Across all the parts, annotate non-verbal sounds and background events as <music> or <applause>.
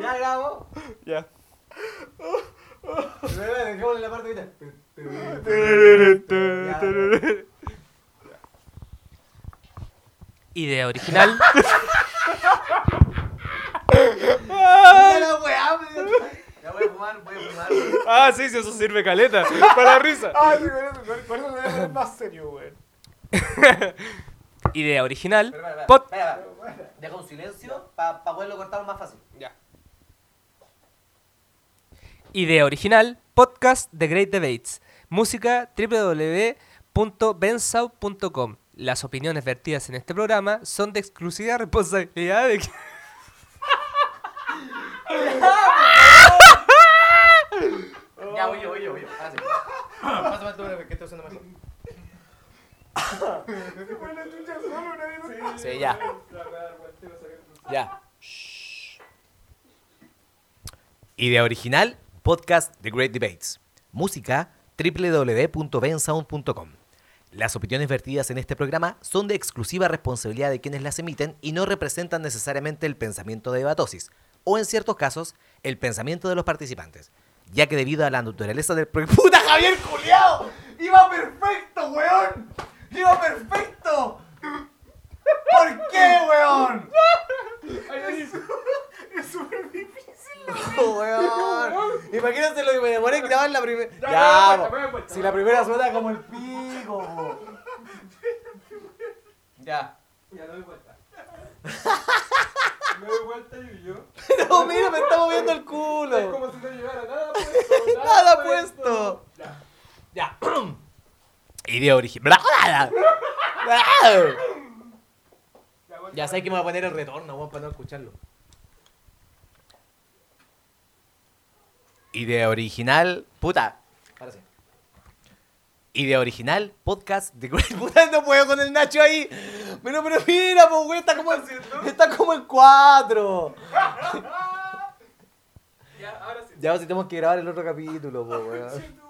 ¿Ya grabó? Ya. Dejémosle la parte que Idea original. Ya voy a fumar, voy a fumar. Ah, sí, sí, eso sirve caleta. Para la risa. Ah, sí, por eso, por eso debe ser más serio, weón. <laughs> Idea original. Espera, espera. Deja un silencio para poderlo cortar más fácil. Ya. Idea original. Podcast The Great Debates. Música www.bensau.com. Las opiniones vertidas en este programa son de exclusiva responsabilidad de quien- Ya voy yo, voy yo, voy yo. Ahora sí. Pásame tú, que estoy usando mejor. Sí, ya. Ya. Idea original, podcast The Great Debates. Música www.bensound.com. Las opiniones vertidas en este programa son de exclusiva responsabilidad de quienes las emiten y no representan necesariamente el pensamiento de Debatosis, o en ciertos casos, el pensamiento de los participantes, ya que debido a la naturaleza del. <laughs> ¡Puta Javier Culeado! ¡Iba perfecto, weón! ¡Iba perfecto! ¿Por qué, weón? Es súper difícil. No, weón. Imagínate lo que me demoré en grabar la primera. Ya, Ya, po. si la primera suena como el pico. po. Ya. Ya, doy vuelta. <laughs> Me doy vuelta y yo. No, mira, me está moviendo el Es culo. como si no llevara nada puesto. <laughs> Nada puesto. Idea original. Ya, sé que me voy a poner el retorno, weón, para no escucharlo. Idea original. Puta. Ahora sí. Idea original, podcast de Great <laughs> Puta, no puedo con el Nacho ahí. Pero, pero mira, pues, güey, está como, está como en cuatro. <laughs> Ya, ahora sí. Ya, si tenemos que grabar el otro capítulo, pues, weón.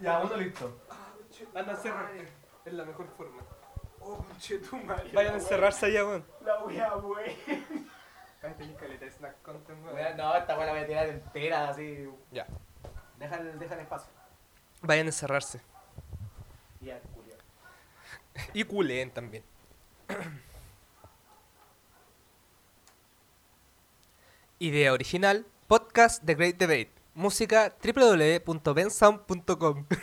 Ya, uno listo. Anda a encerrarte. Es la mejor forma. Oh, conchetumare. Vayan a encerrarse allá, weón. La wea, wey. Cállate, caleta de snack content, weón. No, esta la voy a tirar entera, así. Ya. Deja el, deja el espacio. Vayan a encerrarse. Ya, Julio. Y culeen también. <clears throat> Idea original. Podcast The Great Debate. Música www.bensound.com. <laughs>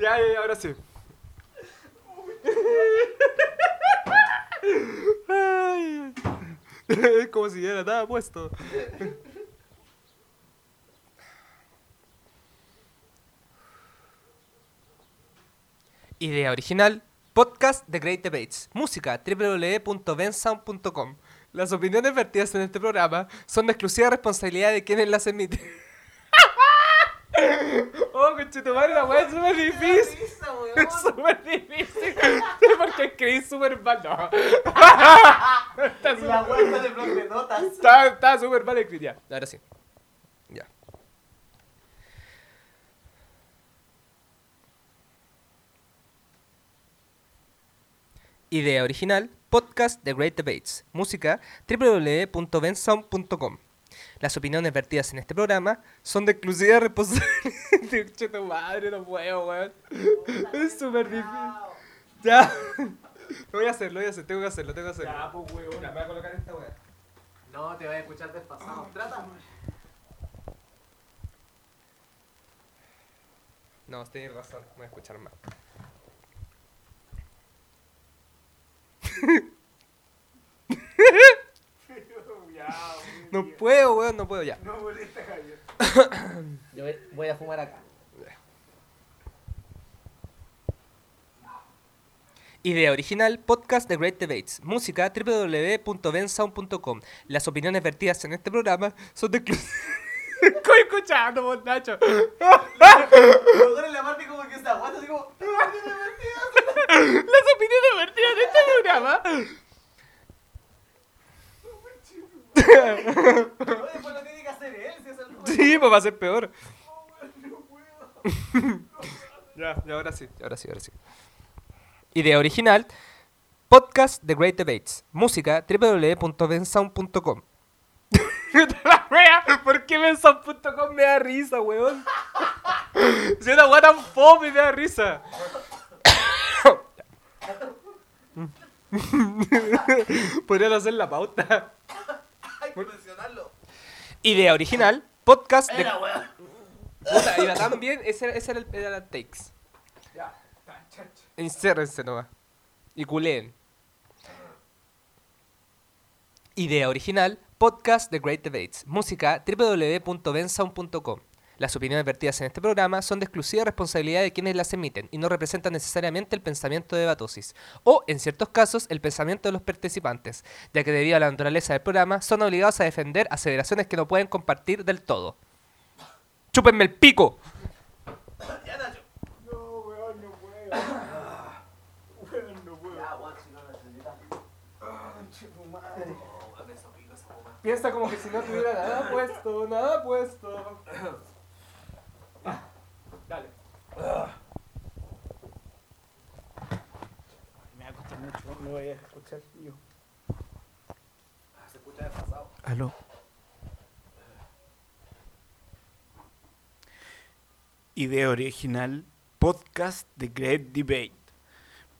Ya, ya, ahora sí. Es como si ya era nada puesto. Idea original. Podcast The Great Debates. Música www.bensound.com. Las opiniones vertidas en este programa son de exclusiva responsabilidad de quienes las emiten. <laughs> Oh, conchetumare, la weá es súper difícil. Es súper difícil. Porque escribí súper mal. No. Está la vuelta de blog de notas. Está está súper mal escrito ya. Ahora sí. Ya. Idea original, podcast The Great Debates. Música www.bensound.com. Las opiniones vertidas en este programa son de exclusiva responsabilidad. <laughs> Tu madre, no puedo, weón. Es súper difícil. Ya. Lo voy a hacer, lo voy a hacer, tengo que hacerlo, tengo que hacerlo. Ya, pues, weón. Me voy a colocar esta weá. No, te voy a escuchar desfasado. Trata. No, tienes razón, voy a escuchar más. Ya, No puedo, weón, no puedo ya. No molesta, Javier. <coughs> Yo voy- a fumar acá. Idea original, podcast The Great Debates. Música www.bensound.com. Las opiniones vertidas en este programa son de. <laughs> Estoy escuchando, Nacho. <laughs> Pero en la parte como que se aguanta así como. Las opiniones vertidas en este programa. No, después lo tiene que hacer él, si es <laughs> va a ser peor. <laughs> ya, ya, ahora sí, ahora sí, ahora sí. Idea original, podcast The Great Debates. Música www.bensound.com. la <laughs> wea, ¿por qué bensound.com me da risa, weón? Si una wea tan fome me da risa. Podrían hacer la pauta. Hay que mencionarlo. Idea original, podcast de... Era, weón. Puta, iba tan bien, ese, era- ese era, el, era el takes. Ya, está, chacho. Encérrense nomás. Y culeen. Idea original, podcast The Great Debates. Música www.bensound.com. Las opiniones vertidas en este programa son de exclusiva responsabilidad de quienes las emiten y no representan necesariamente el pensamiento de Batosis, o, en ciertos casos, el pensamiento de los participantes, ya que debido a la naturaleza del programa son obligados a defender aseveraciones que no pueden compartir del todo. ¡Chúpenme el pico! No, weón, no puedo. No puedo. Piensa como que si no tuviera nada puesto, nada puesto. Dale. Me va a no voy a escuchar yo. Se escucha desfasado. Aló. Idea original, podcast The Great Debate.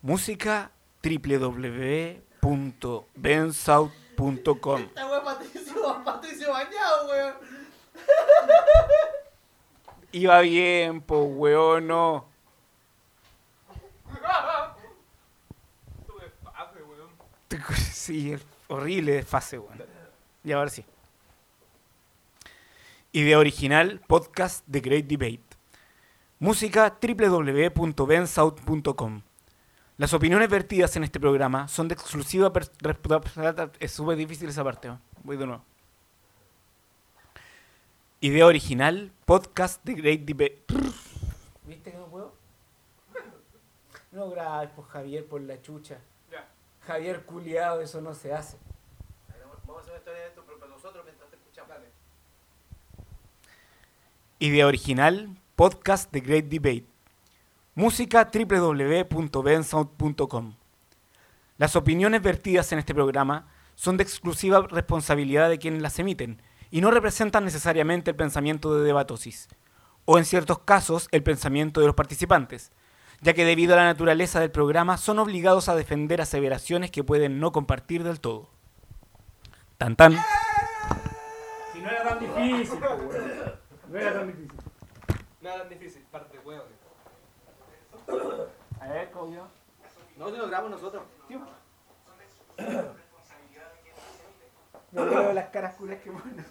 Música www.bensouth.com. Esta weón Patricio, Patricio bañado, weón. Iba bien, po weón, no. Weón. <laughs> Sí, es horrible desfase, weón. Y ahora sí. Idea original, podcast The Great Debate. Música www.bensouth.com. Las opiniones vertidas en este programa son de exclusiva... Es súper difícil esa parte. weón. Voy de nuevo. Idea original, podcast The Great Debate. ¿Viste que no puedo? No grabes por Javier por la chucha. Javier culiado, eso no se hace. Vamos a hacer una historia de esto, pero para nosotros mientras te escuchamos. Dale. Idea original, podcast The Great Debate. Música www.bensound.com. Las opiniones vertidas en este programa son de exclusiva responsabilidad de quienes las emiten y no representan necesariamente el pensamiento de Debatosis, o en ciertos casos el pensamiento de los participantes, ya que debido a la naturaleza del programa son obligados a defender aseveraciones que pueden no compartir del todo. Tan tan. Si no era tan difícil, weón. No era tan difícil. Nada tan difícil, parte huevo. A ver, ¿cómo yo? No, si lo grabamos nosotros. <coughs> No veo las caras culas que ponen.